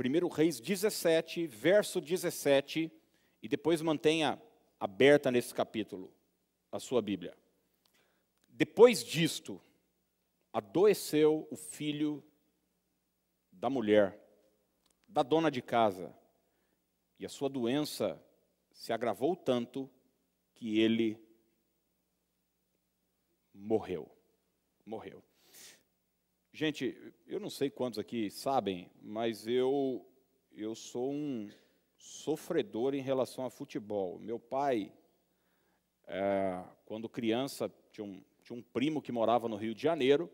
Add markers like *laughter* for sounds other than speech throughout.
1 Reis 17, verso 17, e depois mantenha aberta nesse capítulo a sua Bíblia. Depois disto, adoeceu o filho da mulher, da dona de casa, e a sua doença se agravou tanto que ele morreu. Morreu. Gente, eu não sei quantos aqui sabem, mas eu eu sou um sofredor em relação a futebol. Meu pai, é, quando criança, tinha um, tinha um primo que morava no Rio de Janeiro.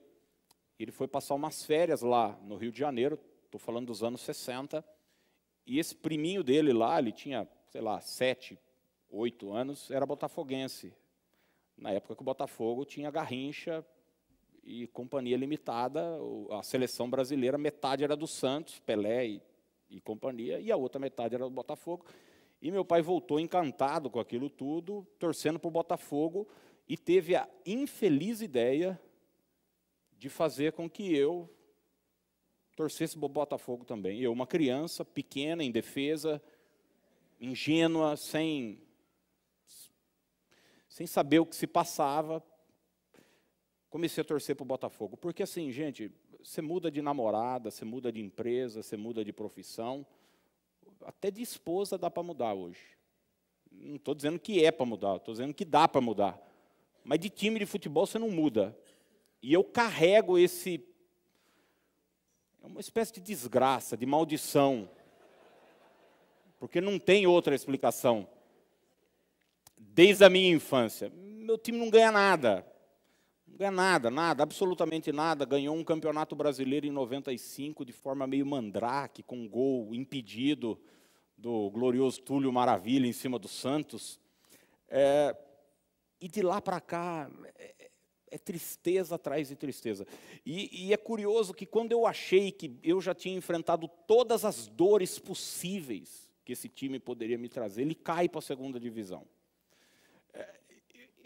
Ele foi passar umas férias lá no Rio de Janeiro, estou falando dos anos 60. E esse priminho dele lá, ele tinha, sei lá, sete, oito anos, era botafoguense. Na época que o Botafogo tinha Garrincha, e companhia limitada, a seleção brasileira, metade era do Santos, Pelé e, e companhia, e a outra metade era do Botafogo. E meu pai voltou encantado com aquilo tudo, torcendo para o Botafogo, e teve a infeliz ideia de fazer com que eu torcesse para o Botafogo também. Eu, uma criança pequena, indefesa, ingênua, sem, sem saber o que se passava, comecei a torcer para o Botafogo. Porque assim, gente, você muda de namorada, você muda de empresa, você muda de profissão. Até de esposa dá para mudar hoje. Não estou dizendo que é para mudar, estou dizendo que dá para mudar. Mas de time de futebol você não muda. E eu carrego esse. É uma espécie de desgraça, de maldição. Porque não tem outra explicação. Desde a minha infância. Meu time não ganha nada. Não ganha nada, nada, absolutamente nada. Ganhou um campeonato brasileiro em 95 de forma meio mandrake, com um gol impedido do glorioso Túlio Maravilha em cima do Santos. É, e de lá para cá, é, é, tristeza atrás de tristeza. E, e é curioso que quando eu achei que eu já tinha enfrentado todas as dores possíveis que esse time poderia me trazer, ele cai para a segunda divisão.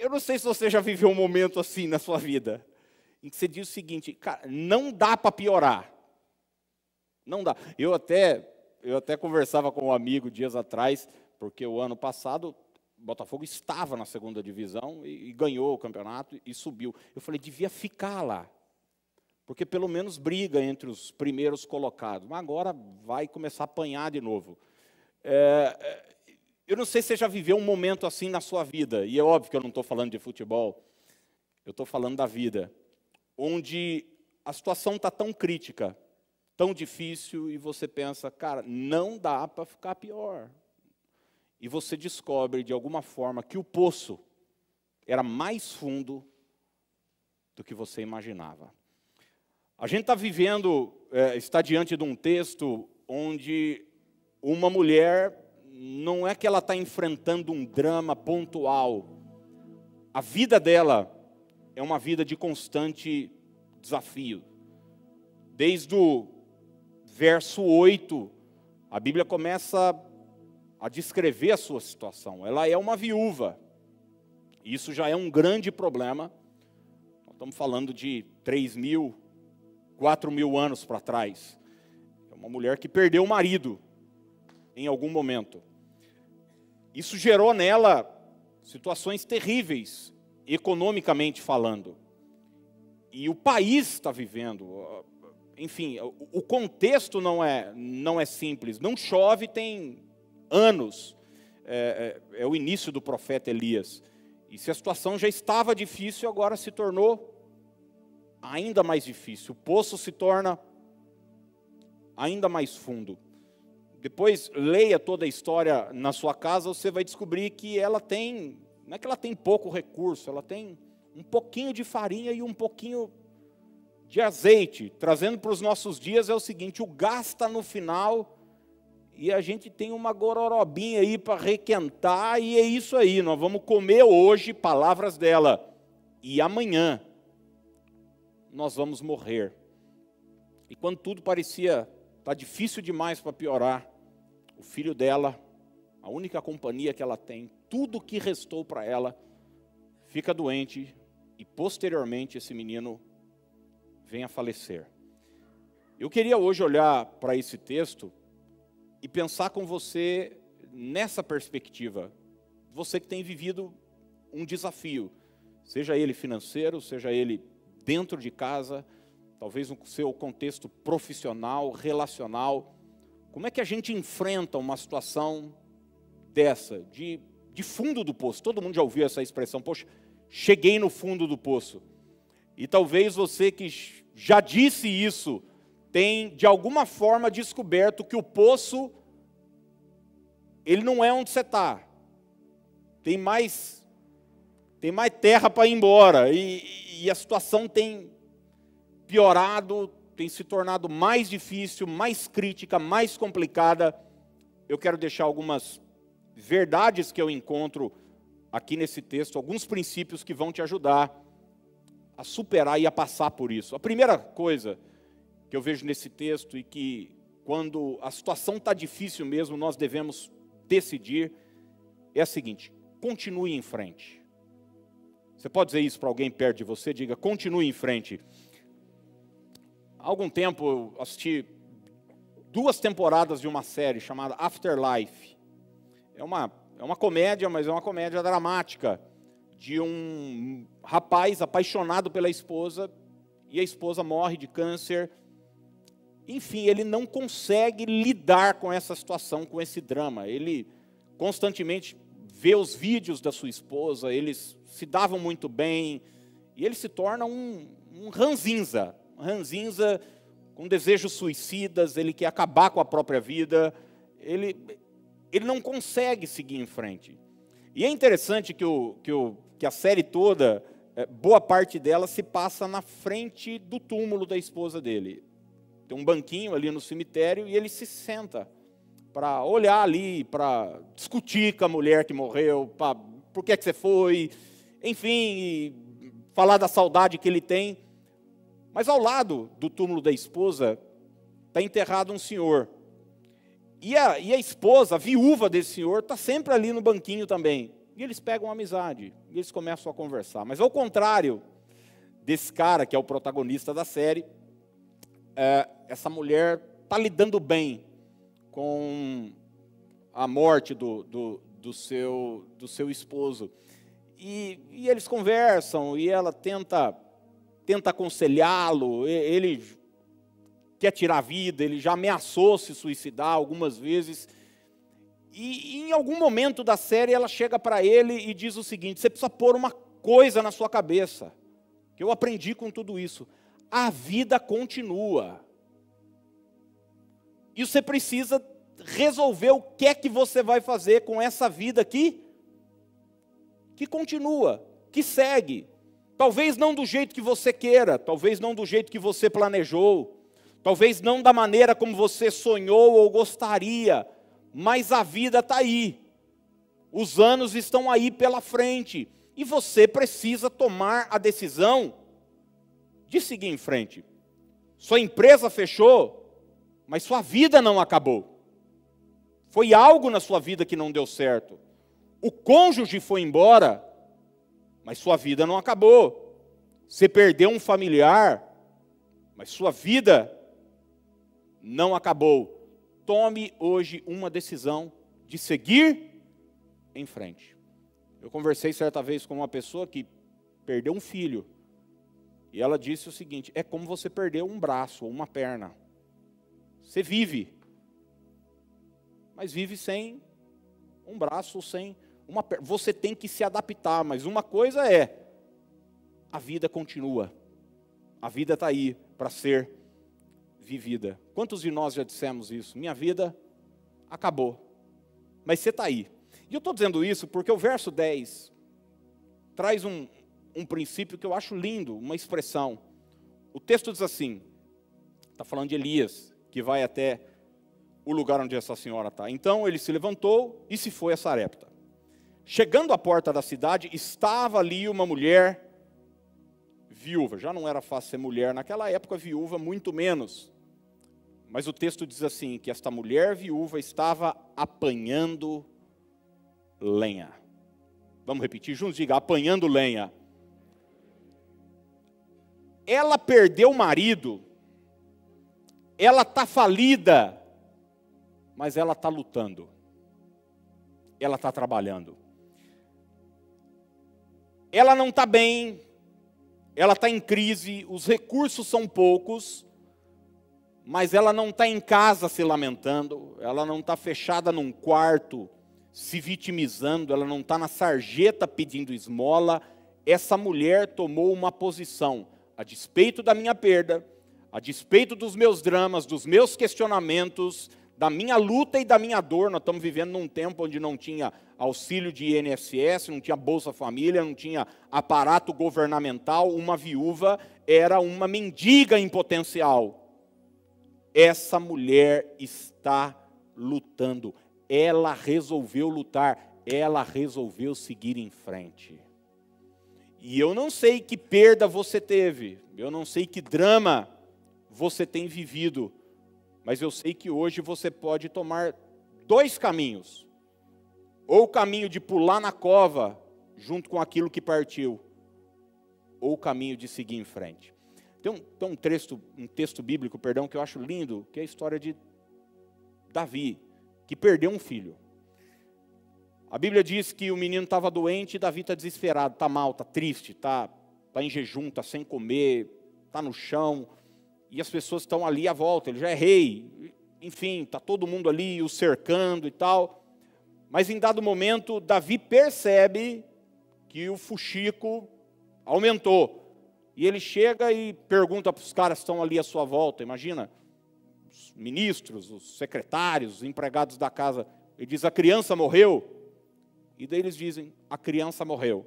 Eu não sei se você já viveu um momento assim na sua vida, em que você diz o seguinte, cara, não dá para piorar. Não dá. Eu até, eu até conversava com um amigo dias atrás, porque o ano passado Botafogo estava na segunda divisão e, e ganhou o campeonato e, e subiu. Eu falei, devia ficar lá, porque pelo menos briga entre os primeiros colocados. Mas agora vai começar a apanhar de novo. É, é eu não sei se você já viveu um momento assim na sua vida, e é óbvio que eu não estou falando de futebol, eu estou falando da vida, onde a situação está tão crítica, tão difícil, e você pensa, cara, não dá para ficar pior. E você descobre, de alguma forma, que o poço era mais fundo do que você imaginava. A gente está vivendo, é, está diante de um texto onde uma mulher não é que ela está enfrentando um drama pontual. A vida dela é uma vida de constante desafio. Desde o verso 8, a Bíblia começa a descrever a sua situação. Ela é uma viúva. Isso já é um grande problema. Nós estamos falando de 3 mil, 4 mil anos para trás. É uma mulher que perdeu o marido em algum momento. Isso gerou nela situações terríveis, economicamente falando. E o país está vivendo, enfim, o contexto não é, não é simples. Não chove tem anos, é, é, é o início do profeta Elias. E se a situação já estava difícil, agora se tornou ainda mais difícil. O poço se torna ainda mais fundo depois leia toda a história na sua casa, você vai descobrir que ela tem, não é que ela tem pouco recurso, ela tem um pouquinho de farinha e um pouquinho de azeite. Trazendo para os nossos dias é o seguinte: o gasta no final e a gente tem uma gororobinha aí para requentar, e é isso aí, nós vamos comer hoje palavras dela, e amanhã nós vamos morrer. E quando tudo parecia Está difícil demais para piorar. O filho dela, a única companhia que ela tem, tudo que restou para ela, fica doente e posteriormente esse menino vem a falecer. Eu queria hoje olhar para esse texto e pensar com você nessa perspectiva. Você que tem vivido um desafio, seja ele financeiro, seja ele dentro de casa, talvez no seu contexto profissional, relacional. Como é que a gente enfrenta uma situação dessa, de, de fundo do poço? Todo mundo já ouviu essa expressão, poxa, cheguei no fundo do poço. E talvez você que já disse isso, tem de alguma forma descoberto que o poço, ele não é onde você está. Tem mais, tem mais terra para ir embora. E, e a situação tem piorado, tem se tornado mais difícil, mais crítica, mais complicada. Eu quero deixar algumas verdades que eu encontro aqui nesse texto, alguns princípios que vão te ajudar a superar e a passar por isso. A primeira coisa que eu vejo nesse texto e que, quando a situação está difícil mesmo, nós devemos decidir é a seguinte: continue em frente. Você pode dizer isso para alguém perto de você? Diga, continue em frente. Há algum tempo eu assisti duas temporadas de uma série chamada Afterlife. É uma, é uma comédia, mas é uma comédia dramática de um rapaz apaixonado pela esposa e a esposa morre de câncer. Enfim, ele não consegue lidar com essa situação, com esse drama. Ele constantemente vê os vídeos da sua esposa, eles se davam muito bem, e ele se torna um, um ranzinza, ranzinza com desejos suicidas, ele quer acabar com a própria vida, ele, ele não consegue seguir em frente. E é interessante que, o, que, o, que a série toda, é, boa parte dela se passa na frente do túmulo da esposa dele. Tem um banquinho ali no cemitério e ele se senta para olhar ali, para discutir com a mulher que morreu, pra, por que, é que você foi, enfim, falar da saudade que ele tem. Mas ao lado do túmulo da esposa está enterrado um senhor. E a, e a esposa, a viúva desse senhor, está sempre ali no banquinho também. E eles pegam amizade, e eles começam a conversar. Mas ao contrário desse cara, que é o protagonista da série, é, essa mulher está lidando bem com a morte do, do, do, seu, do seu esposo. E, e eles conversam, e ela tenta tenta aconselhá-lo, ele quer tirar a vida, ele já ameaçou se suicidar algumas vezes. E, e em algum momento da série ela chega para ele e diz o seguinte: você precisa pôr uma coisa na sua cabeça, que eu aprendi com tudo isso. A vida continua. E você precisa resolver o que é que você vai fazer com essa vida aqui, que continua, que segue. Talvez não do jeito que você queira, talvez não do jeito que você planejou, talvez não da maneira como você sonhou ou gostaria, mas a vida está aí. Os anos estão aí pela frente e você precisa tomar a decisão de seguir em frente. Sua empresa fechou, mas sua vida não acabou. Foi algo na sua vida que não deu certo. O cônjuge foi embora, mas sua vida não acabou. Você perdeu um familiar, mas sua vida não acabou. Tome hoje uma decisão de seguir em frente. Eu conversei certa vez com uma pessoa que perdeu um filho. E ela disse o seguinte: é como você perdeu um braço ou uma perna. Você vive, mas vive sem um braço sem uma você tem que se adaptar, mas uma coisa é a vida continua. A vida está aí para ser vivida. Quantos de nós já dissemos isso? Minha vida acabou. Mas você está aí. E eu estou dizendo isso porque o verso 10 traz um, um princípio que eu acho lindo, uma expressão. O texto diz assim: está falando de Elias, que vai até o lugar onde essa senhora está. Então ele se levantou e se foi a Sarepta. Chegando à porta da cidade, estava ali uma mulher viúva. Já não era fácil ser mulher naquela época, viúva muito menos. Mas o texto diz assim: que esta mulher viúva estava apanhando lenha. Vamos repetir juntos? Diga: apanhando lenha. Ela perdeu o marido, ela está falida, mas ela está lutando, ela está trabalhando. Ela não está bem, ela está em crise, os recursos são poucos, mas ela não está em casa se lamentando, ela não está fechada num quarto se vitimizando, ela não está na sarjeta pedindo esmola. Essa mulher tomou uma posição, a despeito da minha perda, a despeito dos meus dramas, dos meus questionamentos, da minha luta e da minha dor. Nós estamos vivendo num tempo onde não tinha auxílio de INSS, não tinha Bolsa Família, não tinha aparato governamental. Uma viúva era uma mendiga em potencial. Essa mulher está lutando. Ela resolveu lutar. Ela resolveu seguir em frente. E eu não sei que perda você teve, eu não sei que drama você tem vivido, mas eu sei que hoje você pode tomar dois caminhos. Ou o caminho de pular na cova junto com aquilo que partiu, ou o caminho de seguir em frente. Tem um, tem um, texto, um texto bíblico, perdão, que eu acho lindo, que é a história de Davi, que perdeu um filho. A Bíblia diz que o menino estava doente e Davi está desesperado, está mal, está triste, está tá em jejum, está sem comer, está no chão, e as pessoas estão ali à volta, ele já é rei, enfim, está todo mundo ali o cercando e tal. Mas em dado momento, Davi percebe que o fuxico aumentou. E ele chega e pergunta para os caras que estão ali à sua volta, imagina, os ministros, os secretários, os empregados da casa. Ele diz: A criança morreu? E daí eles dizem: A criança morreu.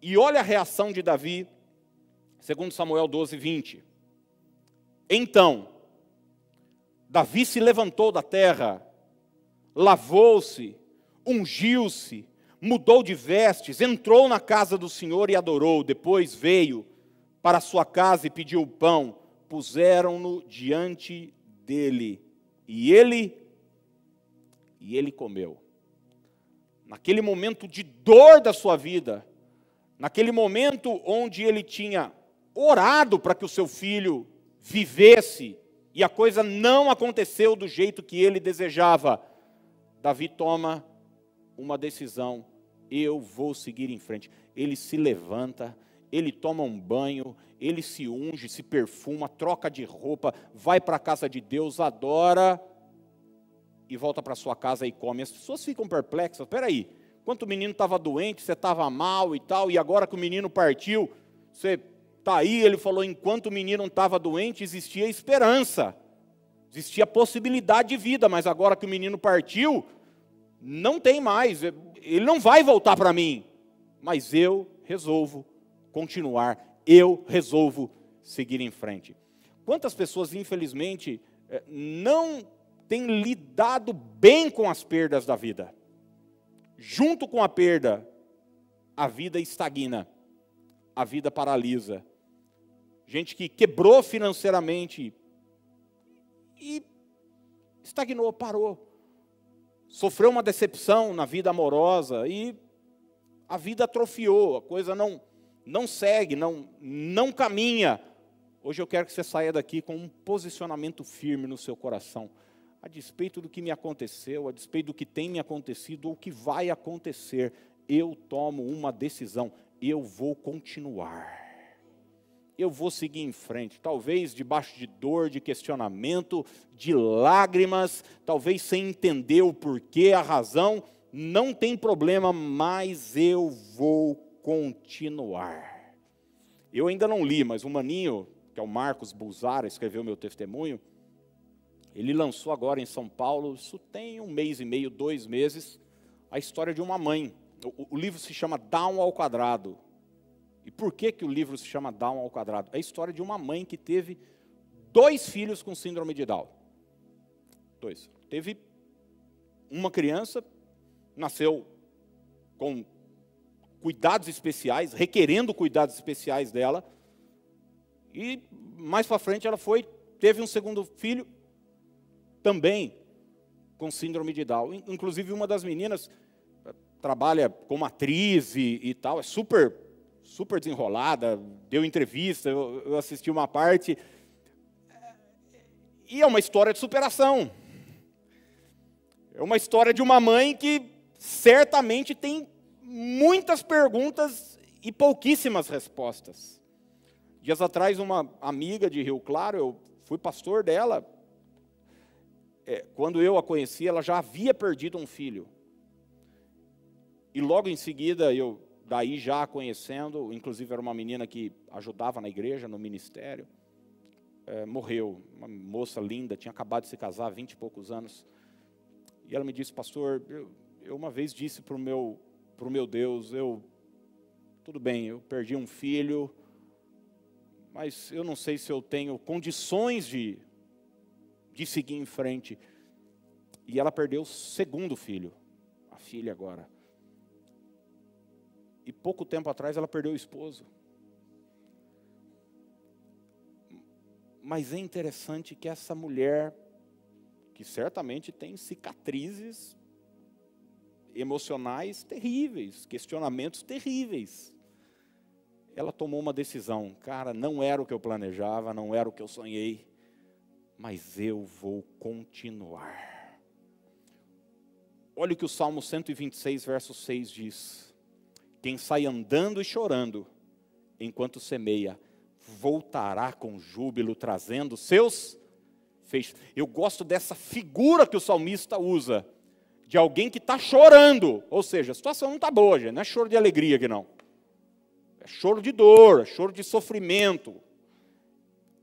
E olha a reação de Davi, segundo Samuel 12, 20. Então, Davi se levantou da terra, lavou-se, ungiu-se, mudou de vestes, entrou na casa do Senhor e adorou. Depois veio para sua casa e pediu pão. Puseram-no diante dele e ele e ele comeu. Naquele momento de dor da sua vida, naquele momento onde ele tinha orado para que o seu filho vivesse e a coisa não aconteceu do jeito que ele desejava, Davi toma uma decisão: eu vou seguir em frente. Ele se levanta, ele toma um banho, ele se unge, se perfuma, troca de roupa, vai para a casa de Deus, adora e volta para sua casa e come. As pessoas ficam perplexas: peraí, quando o menino estava doente, você estava mal e tal, e agora que o menino partiu, você Está aí, ele falou: enquanto o menino estava doente, existia esperança, existia possibilidade de vida, mas agora que o menino partiu, não tem mais, ele não vai voltar para mim. Mas eu resolvo continuar, eu resolvo seguir em frente. Quantas pessoas, infelizmente, eh, não têm lidado bem com as perdas da vida? Junto com a perda, a vida estagna, a vida paralisa gente que quebrou financeiramente e estagnou, parou. Sofreu uma decepção na vida amorosa e a vida atrofiou, a coisa não não segue, não não caminha. Hoje eu quero que você saia daqui com um posicionamento firme no seu coração, a despeito do que me aconteceu, a despeito do que tem me acontecido ou que vai acontecer, eu tomo uma decisão, eu vou continuar eu vou seguir em frente, talvez debaixo de dor, de questionamento, de lágrimas, talvez sem entender o porquê, a razão, não tem problema, mas eu vou continuar. Eu ainda não li, mas o maninho, que é o Marcos Bulzara, escreveu meu testemunho, ele lançou agora em São Paulo, isso tem um mês e meio, dois meses, a história de uma mãe. O, o livro se chama Down ao Quadrado, e por que, que o livro se chama Down ao quadrado? É a história de uma mãe que teve dois filhos com síndrome de Down. Dois. Teve uma criança, nasceu com cuidados especiais, requerendo cuidados especiais dela. E mais para frente ela foi, teve um segundo filho, também com síndrome de Down. Inclusive uma das meninas eh, trabalha como atriz e, e tal, é super super desenrolada, deu entrevista, eu, eu assisti uma parte. E é uma história de superação. É uma história de uma mãe que certamente tem muitas perguntas e pouquíssimas respostas. Dias atrás, uma amiga de Rio Claro, eu fui pastor dela. É, quando eu a conheci, ela já havia perdido um filho. E logo em seguida, eu, daí já conhecendo, inclusive era uma menina que ajudava na igreja, no ministério, é, morreu. Uma moça linda, tinha acabado de se casar, vinte e poucos anos. E ela me disse, pastor, eu, eu uma vez disse para o meu, pro meu Deus, eu, tudo bem, eu perdi um filho, mas eu não sei se eu tenho condições de, de seguir em frente. E ela perdeu o segundo filho, a filha agora. E pouco tempo atrás ela perdeu o esposo. Mas é interessante que essa mulher, que certamente tem cicatrizes emocionais terríveis, questionamentos terríveis, ela tomou uma decisão. Cara, não era o que eu planejava, não era o que eu sonhei, mas eu vou continuar. Olha o que o Salmo 126, verso 6 diz: Quem sai andando e chorando, enquanto semeia, voltará com júbilo, trazendo seus feixes. Eu gosto dessa figura que o salmista usa, de alguém que está chorando, ou seja, a situação não está boa, gente, não é choro de alegria aqui não. É choro de dor, é choro de sofrimento.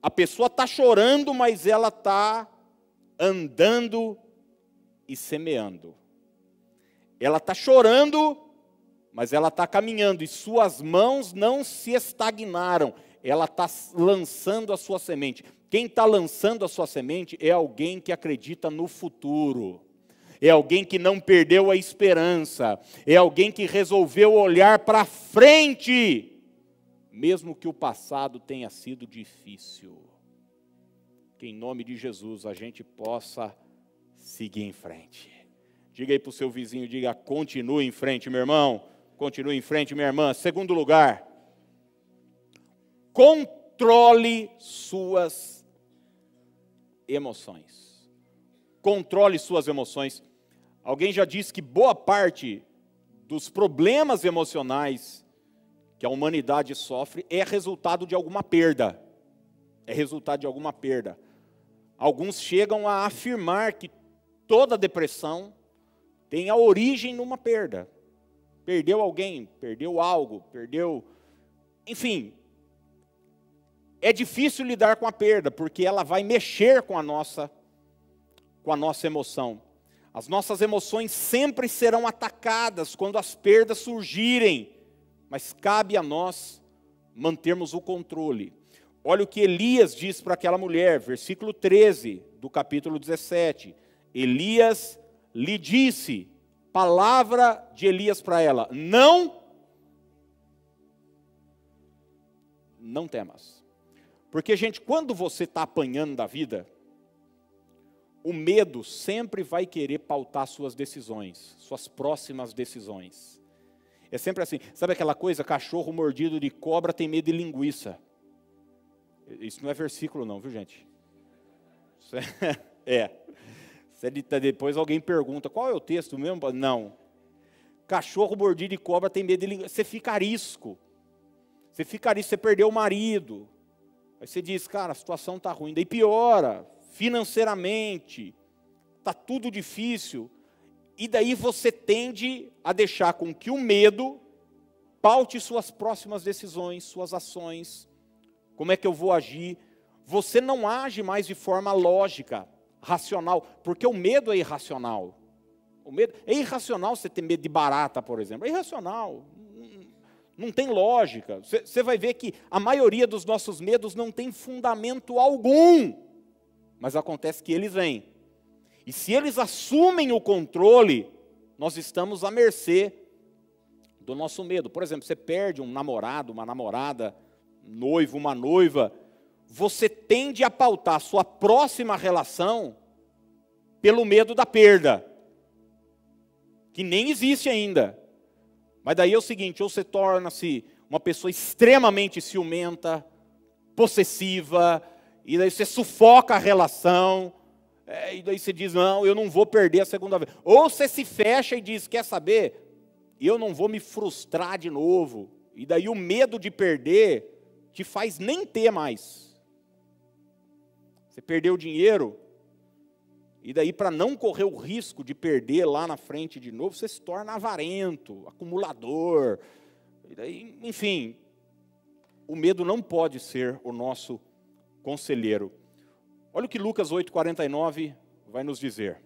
A pessoa está chorando, mas ela está andando e semeando. Ela está chorando, mas ela está caminhando, e suas mãos não se estagnaram, ela está lançando a sua semente. Quem está lançando a sua semente é alguém que acredita no futuro, é alguém que não perdeu a esperança, é alguém que resolveu olhar para frente, mesmo que o passado tenha sido difícil. Que em nome de Jesus a gente possa seguir em frente. Diga aí para o seu vizinho, diga, continue em frente, meu irmão. Continue em frente, minha irmã. Segundo lugar, controle suas emoções. Controle suas emoções. Alguém já disse que boa parte dos problemas emocionais que a humanidade sofre é resultado de alguma perda. É resultado de alguma perda. Alguns chegam a afirmar que toda depressão tem a origem numa perda. Perdeu alguém, perdeu algo, perdeu. Enfim, é difícil lidar com a perda, porque ela vai mexer com a nossa com a nossa emoção. As nossas emoções sempre serão atacadas quando as perdas surgirem, mas cabe a nós mantermos o controle. Olha o que Elias diz para aquela mulher, versículo 13 do capítulo 17. Elias lhe disse, palavra de Elias para ela: Não, não temas. Porque, gente, quando você está apanhando da vida, o medo sempre vai querer pautar suas decisões, suas próximas decisões. É sempre assim, sabe aquela coisa, cachorro mordido de cobra tem medo de linguiça. Isso não é versículo não, viu gente? É. *laughs* é. Depois alguém pergunta, qual é o texto mesmo? Não. Cachorro mordido de cobra tem medo de linguiça. Você fica arisco. Você fica arisco, você perdeu o marido, Aí você diz, cara, a situação está ruim, daí piora, financeiramente, está tudo difícil. E daí você tende a deixar com que o medo paute suas próximas decisões, suas ações. Como é que eu vou agir? Você não age mais de forma lógica, racional, porque o medo é irracional. O medo é irracional você ter medo de barata, por exemplo. É irracional não tem lógica. Você vai ver que a maioria dos nossos medos não tem fundamento algum, mas acontece que eles vêm. E se eles assumem o controle, nós estamos à mercê do nosso medo. Por exemplo, você perde um namorado, uma namorada, noivo, uma noiva, você tende a pautar sua próxima relação pelo medo da perda, que nem existe ainda. Mas daí é o seguinte: ou você torna-se uma pessoa extremamente ciumenta, possessiva, e daí você sufoca a relação, é, e daí você diz: não, eu não vou perder a segunda vez. Ou você se fecha e diz: quer saber? Eu não vou me frustrar de novo. E daí o medo de perder te faz nem ter mais. Você perdeu dinheiro, e daí, para não correr o risco de perder lá na frente de novo, você se torna avarento, acumulador. E daí, enfim, o medo não pode ser o nosso conselheiro. Olha o que Lucas 8,49 vai nos dizer.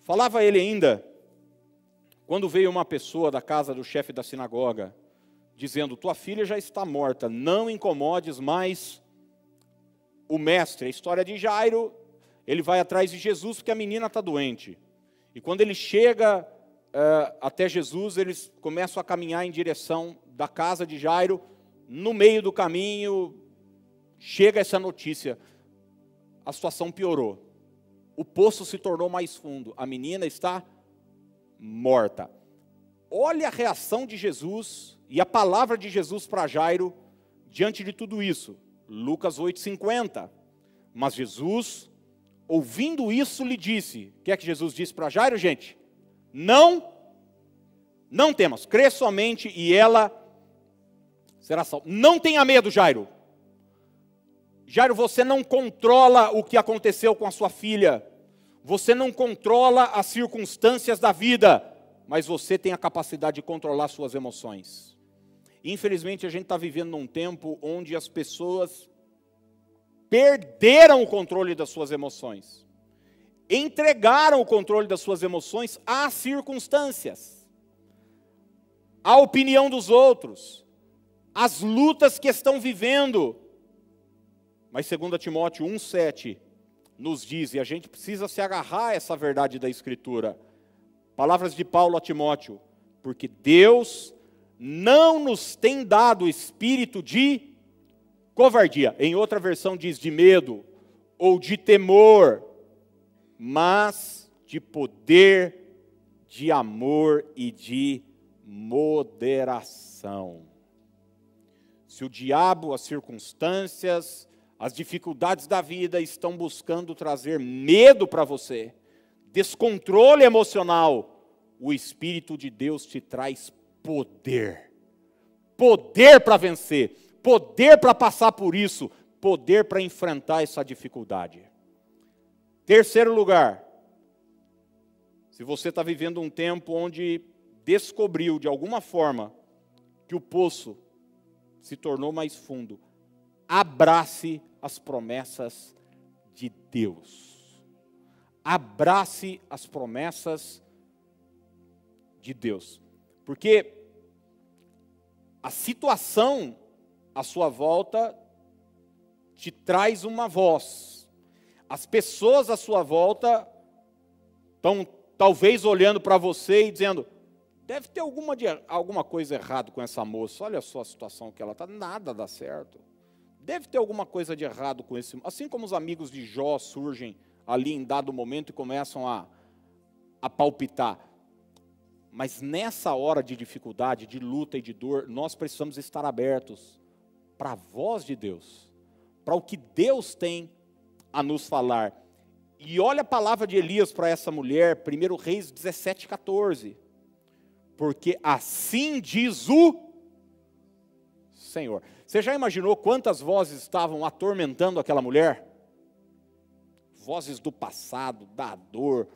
Falava ele ainda, quando veio uma pessoa da casa do chefe da sinagoga, dizendo: Tua filha já está morta, não incomodes mais o mestre. A história de Jairo, ele vai atrás de Jesus porque a menina está doente. E quando ele chega uh, até Jesus, eles começam a caminhar em direção da casa de Jairo. No meio do caminho, chega essa notícia: a situação piorou. O poço se tornou mais fundo. A menina está morta. Olha a reação de Jesus e a palavra de Jesus para Jairo diante de tudo isso. Lucas 8,50. Mas Jesus, ouvindo isso, lhe disse: O que é que Jesus disse para Jairo, gente? Não, não temas, crê somente e ela será salva. Não tenha medo, Jairo. Jairo, você não controla o que aconteceu com a sua filha. Você não controla as circunstâncias da vida, mas você tem a capacidade de controlar suas emoções. Infelizmente, a gente está vivendo num tempo onde as pessoas perderam o controle das suas emoções, entregaram o controle das suas emoções às circunstâncias, à opinião dos outros, às lutas que estão vivendo. Mas 2 Timóteo 1,7 nos diz, e a gente precisa se agarrar a essa verdade da Escritura, palavras de Paulo a Timóteo, porque Deus não nos tem dado espírito de covardia. Em outra versão diz de medo ou de temor, mas de poder, de amor e de moderação. Se o diabo, as circunstâncias, as dificuldades da vida estão buscando trazer medo para você, descontrole emocional, o Espírito de Deus te traz poder. Poder para vencer, poder para passar por isso, poder para enfrentar essa dificuldade. Terceiro lugar, se você está vivendo um tempo onde descobriu de alguma forma que o poço se tornou mais fundo, abrace as promessas de Deus. Abrace as promessas de Deus. Porque a situação à sua volta te traz uma voz. As pessoas à sua volta estão talvez olhando para você e dizendo: deve ter alguma, alguma coisa errada com essa moça, olha só a situação que ela está, nada dá certo. Deve ter alguma coisa de errado com esse. Assim como os amigos de Jó surgem ali em dado momento e começam a, a palpitar. Mas nessa hora de dificuldade, de luta e de dor, nós precisamos estar abertos para a voz de Deus, para o que Deus tem a nos falar. E olha a palavra de Elias para essa mulher, 1 Reis 17, 14. Porque assim diz o Senhor. Você já imaginou quantas vozes estavam atormentando aquela mulher? Vozes do passado, da dor,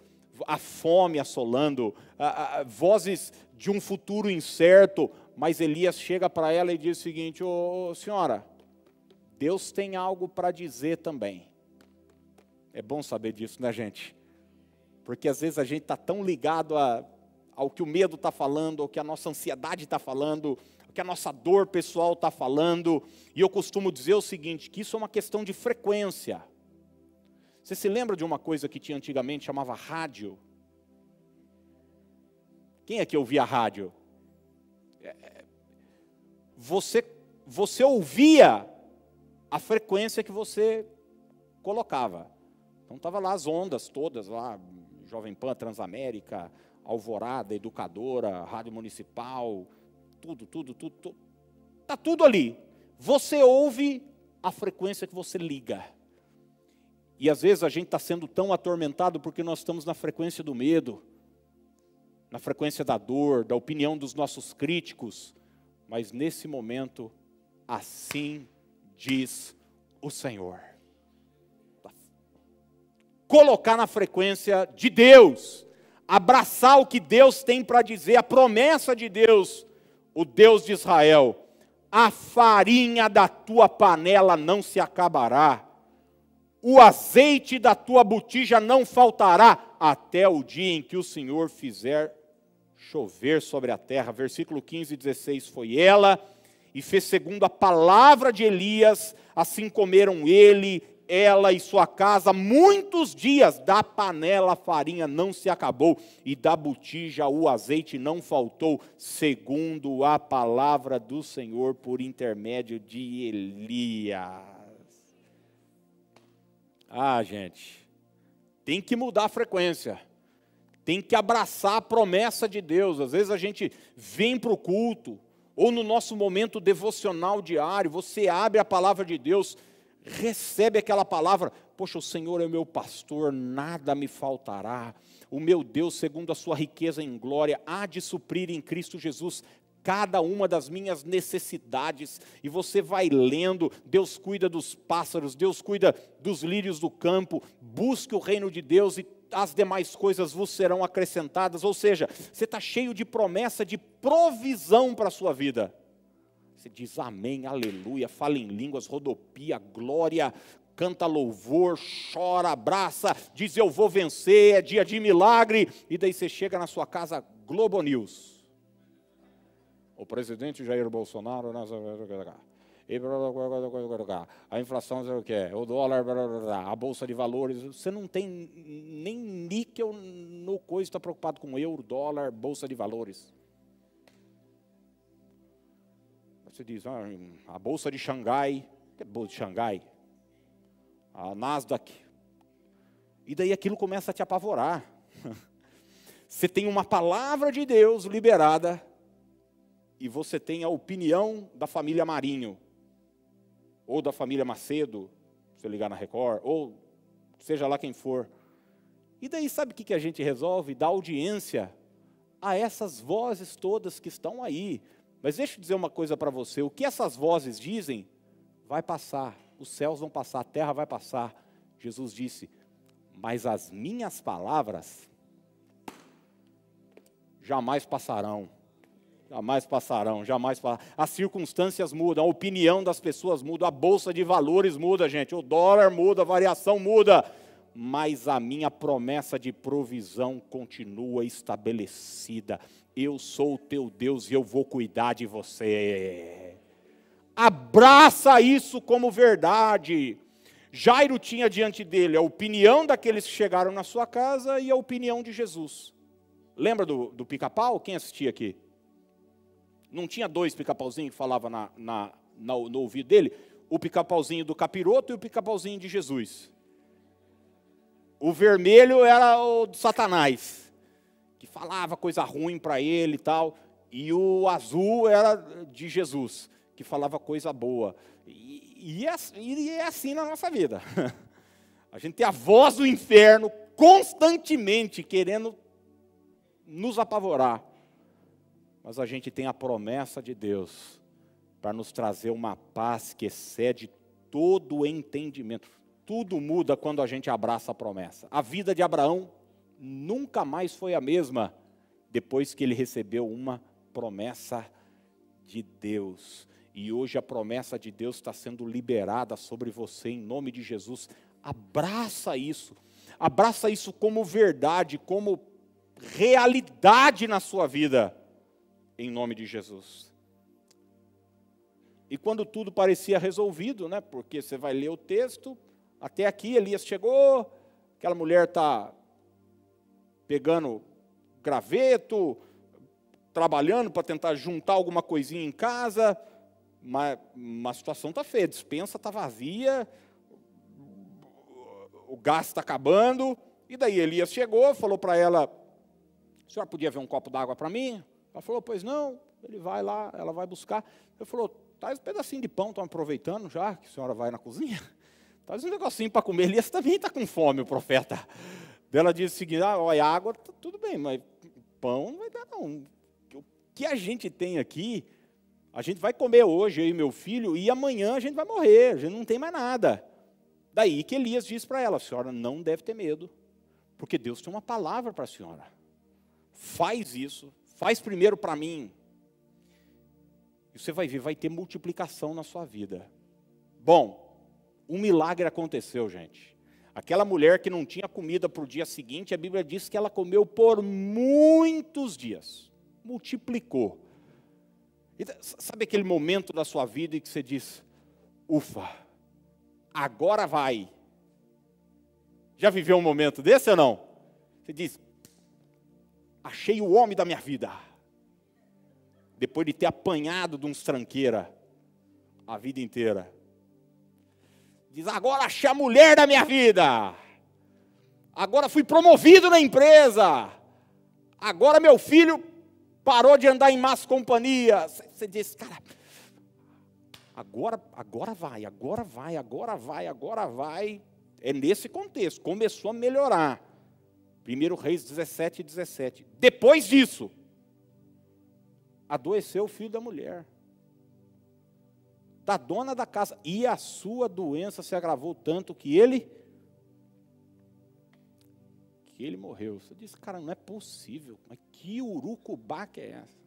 a fome assolando, a, a, vozes de um futuro incerto. Mas Elias chega para ela e diz o seguinte: Ô oh, senhora, Deus tem algo para dizer também. É bom saber disso, né, gente? Porque às vezes a gente está tão ligado a, ao que o medo está falando, ao que a nossa ansiedade está falando, que a nossa dor pessoal está falando, e eu costumo dizer o seguinte: que isso é uma questão de frequência. Você se lembra de uma coisa que tinha antigamente chamava rádio? Quem é que ouvia rádio? É, é, você, você ouvia a frequência que você colocava. Então estava lá as ondas todas lá, Jovem Pan, Transamérica, Alvorada, Educadora, Rádio Municipal, tudo, tudo, tudo, tudo. Está tudo ali. Você ouve a frequência que você liga. E às vezes a gente está sendo tão atormentado porque nós estamos na frequência do medo, na frequência da dor, da opinião dos nossos críticos. Mas nesse momento, assim diz o Senhor. Colocar na frequência de Deus, abraçar o que Deus tem para dizer, a promessa de Deus, o Deus de Israel. A farinha da tua panela não se acabará, o azeite da tua botija não faltará, até o dia em que o Senhor fizer chover sobre a terra. Versículo 15 e 16 foi ela, e fez segundo a palavra de Elias, assim comeram ele, ela e sua casa muitos dias, da panela a farinha não se acabou, e da botija o azeite não faltou, segundo a palavra do Senhor por intermédio de Elias. Ah, gente, tem que mudar a frequência tem que abraçar a promessa de Deus. Às vezes a gente vem para o culto, ou no nosso momento devocional diário, você abre a palavra de Deus, recebe aquela palavra, poxa, o Senhor é meu pastor, nada me faltará. O meu Deus, segundo a sua riqueza em glória, há de suprir em Cristo Jesus cada uma das minhas necessidades, e você vai lendo, Deus cuida dos pássaros, Deus cuida dos lírios do campo, busque o reino de Deus e as demais coisas vos serão acrescentadas. Ou seja, você está cheio de promessa de provisão para a sua vida. Você diz amém, aleluia, fala em línguas, rodopia, glória, canta louvor, chora, abraça, diz eu vou vencer, é dia de milagre, e daí você chega na sua casa, Globo News. O presidente Jair Bolsonaro, a inflação o que é, o dólar, a bolsa de valores, você não tem nem níquel no coisa, está preocupado com euro, dólar, bolsa de valores. Você diz, ah, a bolsa de Xangai, que é bolsa de Xangai? A Nasdaq. E daí aquilo começa a te apavorar. *laughs* Você tem uma palavra de Deus liberada e você tem a opinião da família Marinho ou da família Macedo, se ligar na Record, ou seja lá quem for. E daí sabe o que a gente resolve? Dar audiência a essas vozes todas que estão aí. Mas deixa eu dizer uma coisa para você: o que essas vozes dizem vai passar, os céus vão passar, a terra vai passar. Jesus disse: Mas as minhas palavras jamais passarão. Jamais passarão, jamais passarão. As circunstâncias mudam, a opinião das pessoas muda, a bolsa de valores muda, gente, o dólar muda, a variação muda. Mas a minha promessa de provisão continua estabelecida. Eu sou o teu Deus e eu vou cuidar de você. Abraça isso como verdade. Jairo tinha diante dele a opinião daqueles que chegaram na sua casa e a opinião de Jesus. Lembra do, do pica-pau? Quem assistia aqui? Não tinha dois pica-pauzinhos que falavam na, na, na, no ouvido dele? O pica-pauzinho do capiroto e o pica-pauzinho de Jesus. O vermelho era o de Satanás, que falava coisa ruim para ele e tal. E o azul era de Jesus, que falava coisa boa. E, e, é, e é assim na nossa vida. *laughs* A gente tem a voz do inferno constantemente querendo nos apavorar mas a gente tem a promessa de Deus para nos trazer uma paz que excede todo o entendimento. Tudo muda quando a gente abraça a promessa. A vida de Abraão nunca mais foi a mesma depois que ele recebeu uma promessa de Deus. E hoje a promessa de Deus está sendo liberada sobre você em nome de Jesus. Abraça isso. Abraça isso como verdade, como realidade na sua vida em nome de Jesus. E quando tudo parecia resolvido, né? Porque você vai ler o texto, até aqui Elias chegou, aquela mulher está pegando graveto, trabalhando para tentar juntar alguma coisinha em casa, mas, mas a situação está feia, a dispensa está vazia, o gás está acabando, e daí Elias chegou, falou para ela, a senhora podia ver um copo d'água para mim? Ela falou, pois não, ele vai lá, ela vai buscar. Ele falou, traz um pedacinho de pão, estão aproveitando já, que a senhora vai na cozinha. *laughs* Faz um negocinho para comer. Elias também está com fome, o profeta. Ela disse o seguinte: ah, olha, água, tá tudo bem, mas pão não vai dar, não. O que a gente tem aqui, a gente vai comer hoje, eu e meu filho, e amanhã a gente vai morrer, a gente não tem mais nada. Daí que Elias disse para ela: a senhora não deve ter medo, porque Deus tem uma palavra para a senhora. Faz isso, faz primeiro para mim. E você vai ver, vai ter multiplicação na sua vida. Bom, um milagre aconteceu, gente. Aquela mulher que não tinha comida para o dia seguinte, a Bíblia diz que ela comeu por muitos dias. Multiplicou. E, sabe aquele momento da sua vida em que você diz: ufa, agora vai. Já viveu um momento desse ou não? Você diz: achei o homem da minha vida. Depois de ter apanhado de uns tranqueira a vida inteira. Diz: agora achei a mulher da minha vida. Agora fui promovido na empresa. Agora meu filho parou de andar em más companhia. Você diz, cara, agora, agora vai, agora vai, agora vai, agora vai. É nesse contexto, começou a melhorar. 1 Reis 17, 17. Depois disso, adoeceu o filho da mulher da dona da casa. E a sua doença se agravou tanto que ele que ele morreu. Você disse, cara, não é possível. Mas que urucubá que é essa?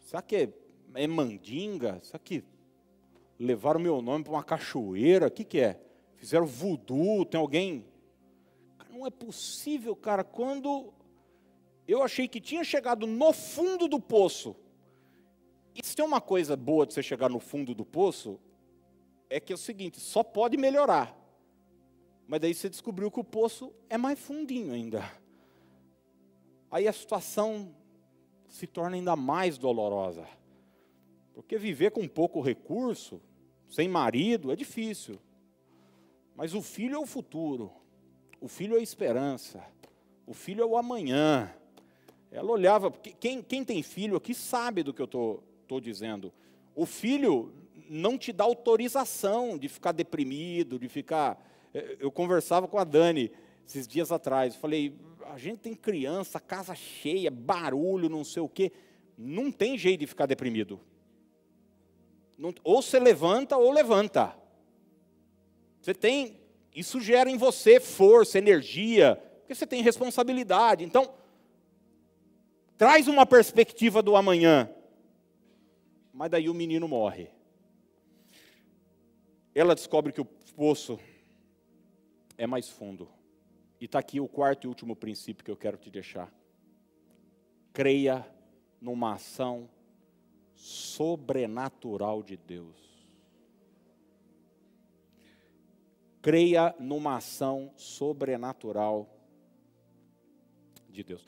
Será que é, é mandinga? Será que levaram meu nome para uma cachoeira? O que, que é? Fizeram voodoo? Tem alguém? É possível, cara. Quando eu achei que tinha chegado no fundo do poço, e se tem uma coisa boa de você chegar no fundo do poço, é que é o seguinte, só pode melhorar. Mas daí você descobriu que o poço é mais fundinho ainda. Aí a situação se torna ainda mais dolorosa. Porque viver com pouco recurso, sem marido, é difícil. Mas o filho é o futuro. O filho é a esperança. O filho é o amanhã. Ela olhava, quem, quem tem filho aqui sabe do que eu estou estou dizendo. O filho não te dá autorização de ficar deprimido, de ficar. Eh, eu conversava com a Dani esses dias atrás, falei, a gente tem criança, casa cheia, barulho, não sei o quê. Não tem jeito de ficar deprimido. Não, ou você levanta ou levanta. Você tem, isso gera em você força, energia, porque você tem responsabilidade. Então, traz uma perspectiva do amanhã mas daí o menino morre. Ela descobre que o poço é mais fundo. E está aqui o quarto e último princípio que eu quero te deixar. Creia numa ação sobrenatural de Deus. Creia numa ação sobrenatural de Deus.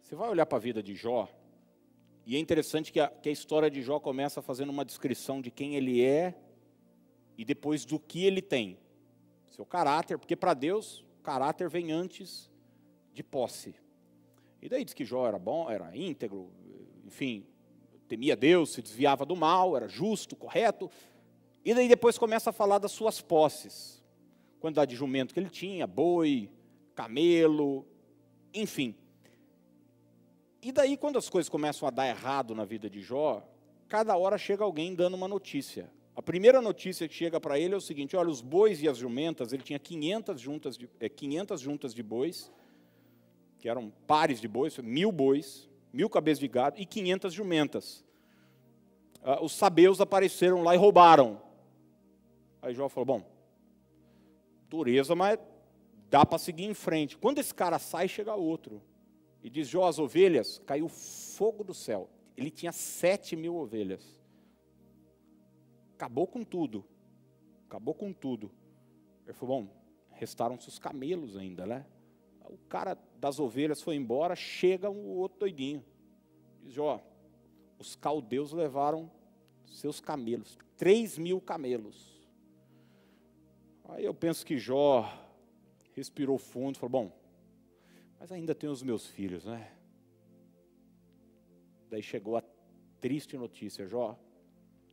Você vai olhar para a vida de Jó, e é interessante que a, que a história de Jó começa fazendo uma descrição de quem ele é e depois do que ele tem. Seu caráter, porque para Deus, caráter vem antes de posse. E daí diz que Jó era bom, era íntegro, enfim, temia Deus, se desviava do mal, era justo, correto. E daí depois começa a falar das suas posses. Quantidade de jumento que ele tinha, boi, camelo, enfim. E daí, quando as coisas começam a dar errado na vida de Jó, cada hora chega alguém dando uma notícia. A primeira notícia que chega para ele é o seguinte: olha, os bois e as jumentas, ele tinha 500 juntas de, é, 500 juntas de bois, que eram pares de bois, mil bois, mil cabeças de gado e 500 jumentas. Ah, os sabeus apareceram lá e roubaram. Aí Jó falou: bom, dureza, mas dá para seguir em frente. Quando esse cara sai, chega outro. E diz Jó as ovelhas, caiu fogo do céu. Ele tinha sete mil ovelhas. Acabou com tudo. Acabou com tudo. Ele falou, bom, restaram-se os camelos ainda, né? O cara das ovelhas foi embora, chega um outro doidinho. Diz Jó, os caldeus levaram seus camelos, três mil camelos. Aí eu penso que Jó respirou fundo falou, bom, mas ainda tenho os meus filhos, né? Daí chegou a triste notícia, Jó.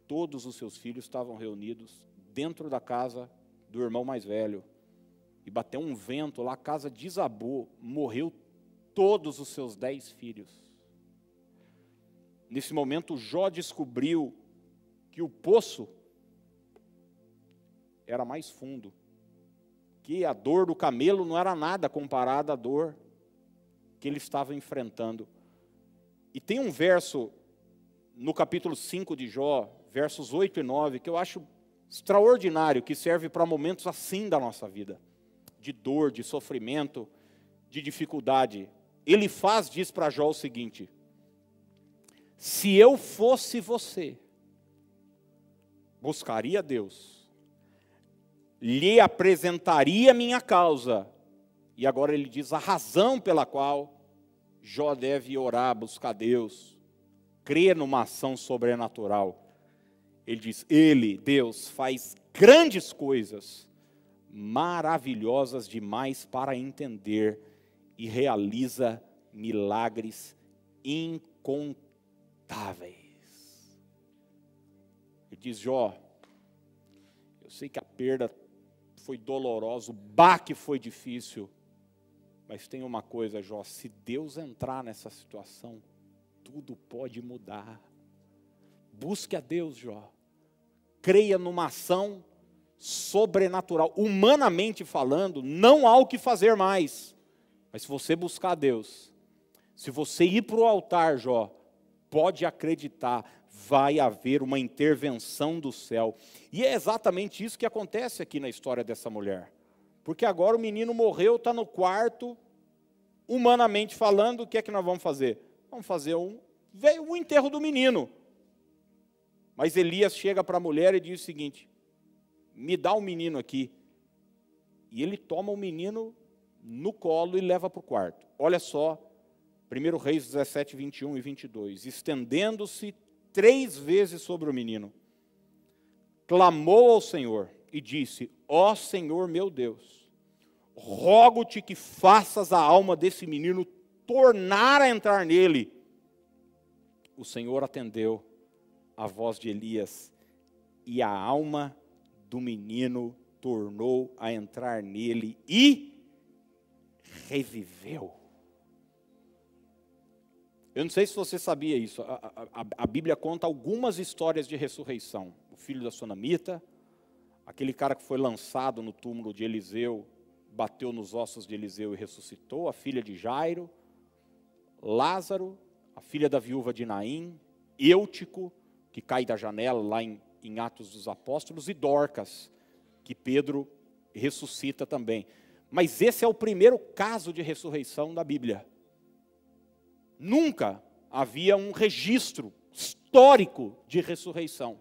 Todos os seus filhos estavam reunidos dentro da casa do irmão mais velho. E bateu um vento lá, a casa desabou, morreu todos os seus dez filhos. Nesse momento, Jó descobriu que o poço era mais fundo, que a dor do camelo não era nada comparada à dor que ele estava enfrentando. E tem um verso no capítulo 5 de Jó, versos 8 e 9, que eu acho extraordinário, que serve para momentos assim da nossa vida, de dor, de sofrimento, de dificuldade. Ele faz, diz para Jó o seguinte: Se eu fosse você, buscaria Deus, lhe apresentaria minha causa, e agora ele diz a razão pela qual Jó deve orar, buscar Deus, crer numa ação sobrenatural. Ele diz: Ele, Deus, faz grandes coisas, maravilhosas demais para entender, e realiza milagres incontáveis. Ele diz: Jó, eu sei que a perda foi dolorosa, o baque foi difícil, mas tem uma coisa, Jó, se Deus entrar nessa situação, tudo pode mudar. Busque a Deus, Jó. Creia numa ação sobrenatural. Humanamente falando, não há o que fazer mais. Mas se você buscar a Deus, se você ir para o altar, Jó, pode acreditar, vai haver uma intervenção do céu. E é exatamente isso que acontece aqui na história dessa mulher. Porque agora o menino morreu, está no quarto, humanamente falando, o que é que nós vamos fazer? Vamos fazer um, veio o enterro do menino. Mas Elias chega para a mulher e diz o seguinte: me dá o um menino aqui. E ele toma o menino no colo e leva para o quarto. Olha só, 1 Reis 17, 21 e 22. Estendendo-se três vezes sobre o menino, clamou ao Senhor e disse: Ó oh, Senhor meu Deus, rogo-te que faças a alma desse menino tornar a entrar nele o Senhor atendeu a voz de Elias e a alma do menino tornou a entrar nele e reviveu. Eu não sei se você sabia isso, a, a, a, Bíblia conta algumas histórias de ressurreição. O filho da Sonamita, aquele cara que foi lançado no túmulo de Eliseu, bateu nos ossos de Eliseu e ressuscitou, a filha de Jairo, Lázaro, a filha da viúva de Naim, Eutico, que cai da janela lá em, em Atos dos Apóstolos, e Dorcas, que Pedro ressuscita também. Mas esse é o primeiro caso de ressurreição da Bíblia. Nunca havia um registro histórico de ressurreição.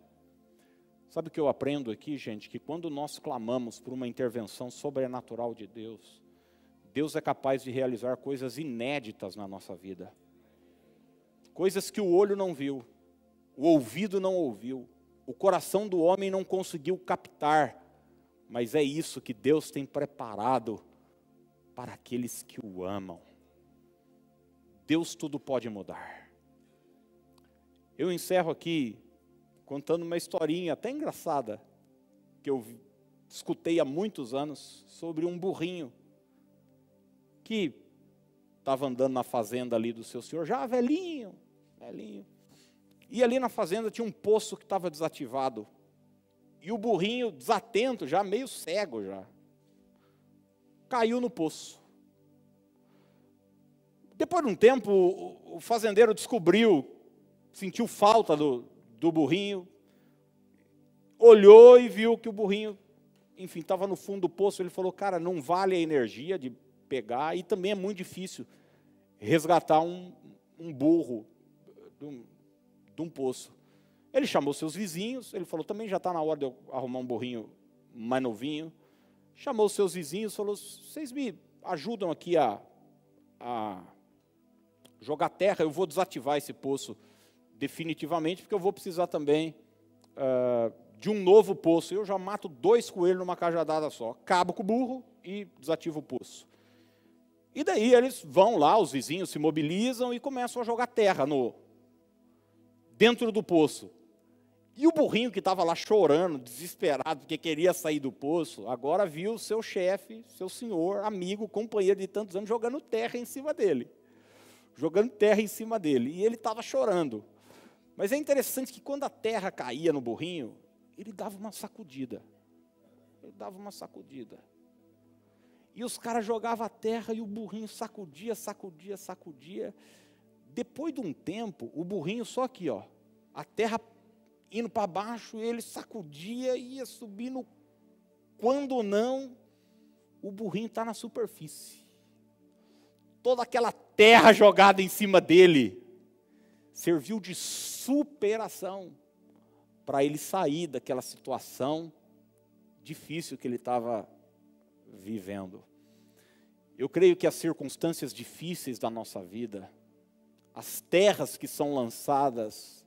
Sabe o que eu aprendo aqui, gente? Que quando nós clamamos por uma intervenção sobrenatural de Deus, Deus é capaz de realizar coisas inéditas na nossa vida coisas que o olho não viu, o ouvido não ouviu, o coração do homem não conseguiu captar, mas é isso que Deus tem preparado para aqueles que o amam. Deus tudo pode mudar. Eu encerro aqui contando uma historinha até engraçada que eu escutei há muitos anos sobre um burrinho que estava andando na fazenda ali do seu senhor, já velhinho, velhinho. E ali na fazenda tinha um poço que estava desativado. E o burrinho, desatento, já meio cego já, caiu no poço. Depois de um tempo, o fazendeiro descobriu, sentiu falta do, do burrinho, olhou e viu que o burrinho, enfim, estava no fundo do poço. Ele falou: Cara, não vale a energia de pegar e também é muito difícil resgatar um, um burro de um, de um poço. Ele chamou seus vizinhos, ele falou: também já está na hora de eu arrumar um burrinho mais novinho. Chamou seus vizinhos, falou: vocês me ajudam aqui a, a jogar terra, eu vou desativar esse poço definitivamente, porque eu vou precisar também uh, de um novo poço. Eu já mato dois coelhos numa cajadada só. Acabo com o burro e desativo o poço. E daí eles vão lá, os vizinhos se mobilizam e começam a jogar terra no dentro do poço. E o burrinho que estava lá chorando, desesperado, porque queria sair do poço, agora viu seu chefe, seu senhor, amigo, companheiro de tantos anos, jogando terra em cima dele. Jogando terra em cima dele. E ele estava chorando. Mas é interessante que quando a terra caía no burrinho, ele dava uma sacudida. Ele dava uma sacudida. E os caras jogavam a terra e o burrinho sacudia, sacudia, sacudia. Depois de um tempo, o burrinho só aqui, ó, a terra indo para baixo, ele sacudia e ia subindo. Quando não, o burrinho está na superfície. Toda aquela terra jogada em cima dele serviu de superação para ele sair daquela situação difícil que ele estava vivendo. Eu creio que as circunstâncias difíceis da nossa vida, as terras que são lançadas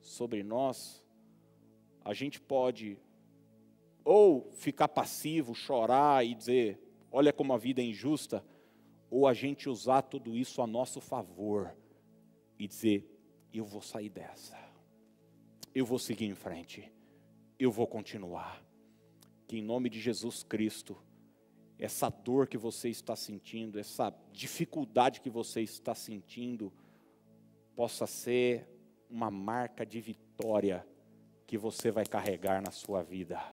sobre nós, a gente pode ou ficar passivo, chorar e dizer, olha como a vida é injusta, ou a gente usar tudo isso a nosso favor e dizer, eu vou sair dessa, eu vou seguir em frente, eu vou continuar. Que em nome de Jesus Cristo, essa dor que você está sentindo, essa dificuldade que você está sentindo, possa ser uma marca de vitória que você vai carregar na sua vida.